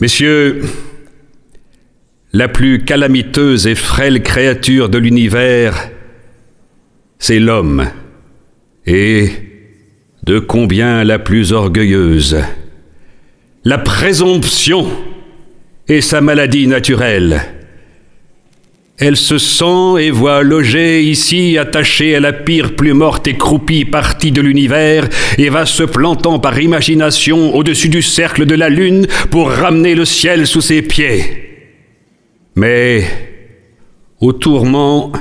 Messieurs, la plus calamiteuse et frêle créature de l'univers, c'est l'homme. Et de combien la plus orgueilleuse. La présomption est sa maladie naturelle. Elle se sent et voit loger ici, attachée à la pire plus morte et croupie partie de l'univers, et va se plantant par imagination au-dessus du cercle de la lune pour ramener le ciel sous ses pieds. Mais, au tourment,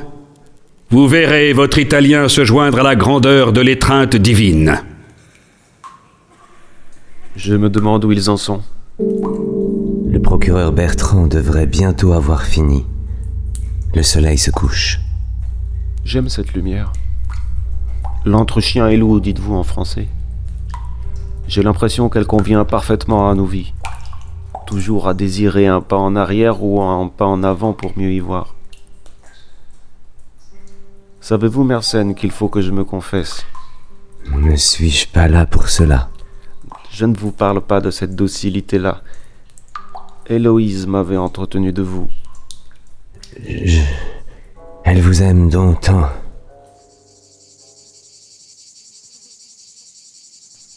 vous verrez votre Italien se joindre à la grandeur de l'étreinte divine. Je me demande où ils en sont. Le procureur Bertrand devrait bientôt avoir fini. Le soleil se couche. J'aime cette lumière. L'entre-chien et loup, dites-vous en français. J'ai l'impression qu'elle convient parfaitement à nos vies. Toujours à désirer un pas en arrière ou un pas en avant pour mieux y voir. Savez-vous, Mersenne, qu'il faut que je me confesse? Ne suis-je pas là pour cela? Je ne vous parle pas de cette docilité-là. Héloïse m'avait entretenu de vous. Je... Elle vous aime donc tant.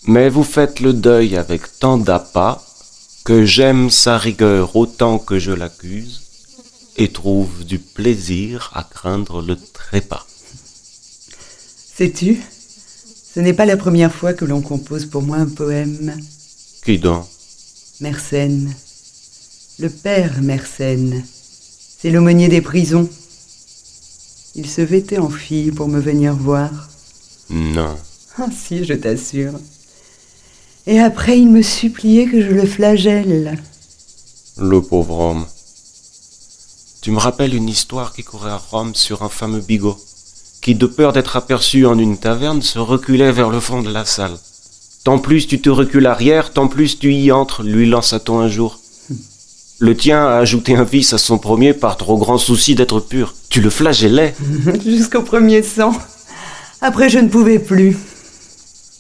Mais vous faites le deuil avec tant d'appât que j'aime sa rigueur autant que je l'accuse et trouve du plaisir à craindre le trépas. Sais-tu, ce n'est pas la première fois que l'on compose pour moi un poème. Qui donc? Mersenne. Le père Mersenne. C'est l'aumônier des prisons. Il se vêtait en fille pour me venir voir. Non. Ah si, je t'assure. Et après, il me suppliait que je le flagelle. Le pauvre homme. Tu me rappelles une histoire qui courait à Rome sur un fameux bigot, qui, de peur d'être aperçu en une taverne, se reculait vers le fond de la salle. Tant plus tu te recules arrière, tant plus tu y entres, lui lança-t-on un jour. Le tien a ajouté un vice à son premier par trop grand souci d'être pur. Tu le flagellais. Jusqu'au premier sang. Après, je ne pouvais plus.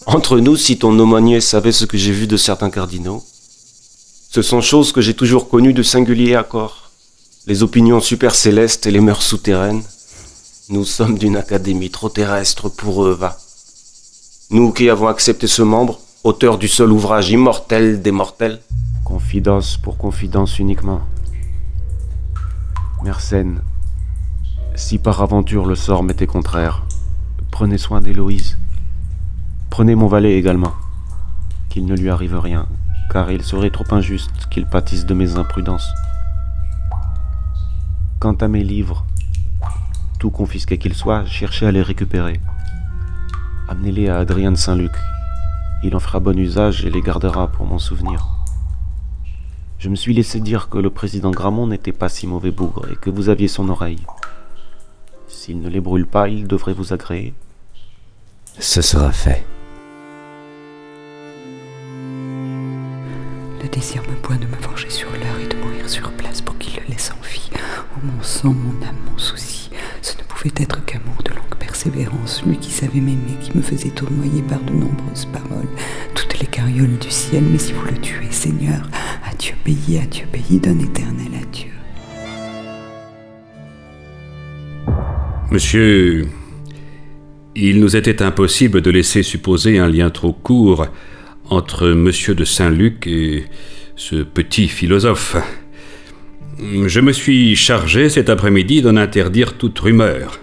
Entre nous, si ton aumônier savait ce que j'ai vu de certains cardinaux, ce sont choses que j'ai toujours connues de singulier accord. Les opinions super célestes et les mœurs souterraines. Nous sommes d'une académie trop terrestre pour eux, va. Nous qui avons accepté ce membre, auteur du seul ouvrage immortel des mortels. Confidence pour confidence uniquement. Mersenne, si par aventure le sort m'était contraire, prenez soin d'Héloïse. Prenez mon valet également. Qu'il ne lui arrive rien, car il serait trop injuste qu'il pâtisse de mes imprudences. Quant à mes livres, tout confisqués qu'ils soient, cherchez à les récupérer. Amenez-les à Adrien de Saint-Luc. Il en fera bon usage et les gardera pour mon souvenir. Je me suis laissé dire que le président Gramont n'était pas si mauvais bougre et que vous aviez son oreille. S'il ne les brûle pas, il devrait vous agréer. Ce sera fait. Le désir me pointe de me venger sur l'heure et de mourir sur place pour qu'il le laisse en vie. Oh mon sang, mon âme, mon souci. Ce ne pouvait être qu'amour de longue persévérance, lui qui savait m'aimer, qui me faisait tournoyer par de nombreuses paroles, toutes les carrioles du ciel. Mais si vous le tuez, Seigneur, adieu pays, adieu pays d'un éternel adieu. Monsieur, il nous était impossible de laisser supposer un lien trop court entre Monsieur de Saint-Luc et ce petit philosophe. Je me suis chargé cet après-midi d'en interdire toute rumeur.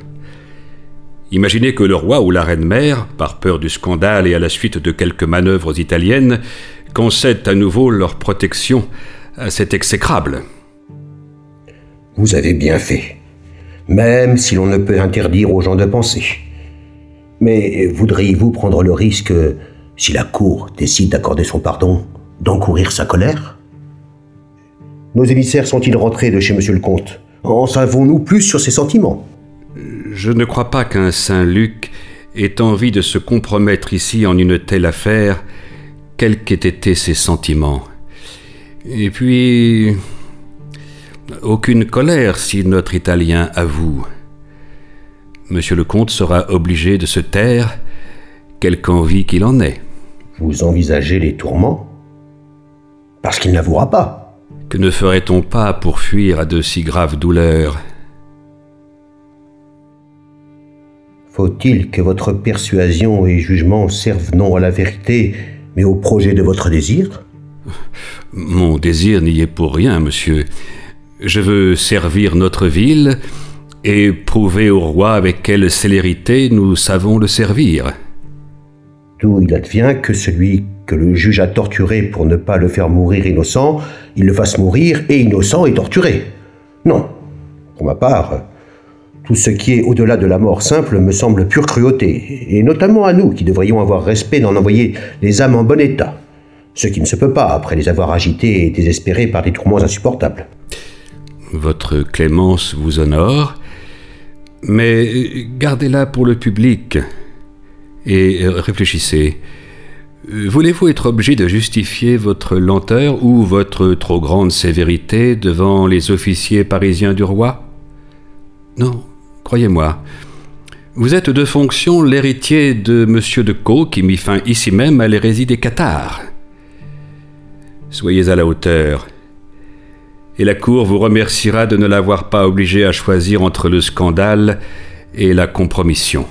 Imaginez que le roi ou la reine-mère, par peur du scandale et à la suite de quelques manœuvres italiennes, concèdent à nouveau leur protection à cet exécrable. Vous avez bien fait, même si l'on ne peut interdire aux gens de penser. Mais voudriez-vous prendre le risque, si la Cour décide d'accorder son pardon, d'encourir sa colère? Nos émissaires sont-ils rentrés de chez Monsieur le Comte? En savons-nous plus sur ses sentiments? Je ne crois pas qu'un Saint-Luc ait envie de se compromettre ici en une telle affaire, quels qu'aient été ses sentiments. Et puis... Aucune colère si notre Italien avoue. Monsieur le comte sera obligé de se taire, quelque envie qu'il en ait. Vous envisagez les tourments? Parce qu'il n'avouera pas. Que ne ferait-on pas pour fuir à de si graves douleurs? Faut-il que votre persuasion et jugement servent non à la vérité, mais au projet de votre désir? Mon désir n'y est pour rien, monsieur. Je veux servir notre ville et prouver au roi avec quelle célérité nous savons le servir. D'où il advient que celui que le juge a torturé pour ne pas le faire mourir innocent, il le fasse mourir et innocent et torturé. Non. Pour ma part, tout ce qui est au-delà de la mort simple me semble pure cruauté, et notamment à nous qui devrions avoir respect d'en envoyer les âmes en bon état, ce qui ne se peut pas après les avoir agitées et désespérées par des tourments insupportables. Votre clémence vous honore, mais gardez-la pour le public et réfléchissez. Voulez-vous être obligé de justifier votre lenteur ou votre trop grande sévérité devant les officiers parisiens du roi? Non, croyez-moi. Vous êtes de fonction l'héritier de M. de Caux qui mit fin ici même à l'hérésie des Cathares. Soyez à la hauteur, et la Cour vous remerciera de ne l'avoir pas obligé à choisir entre le scandale et la compromission.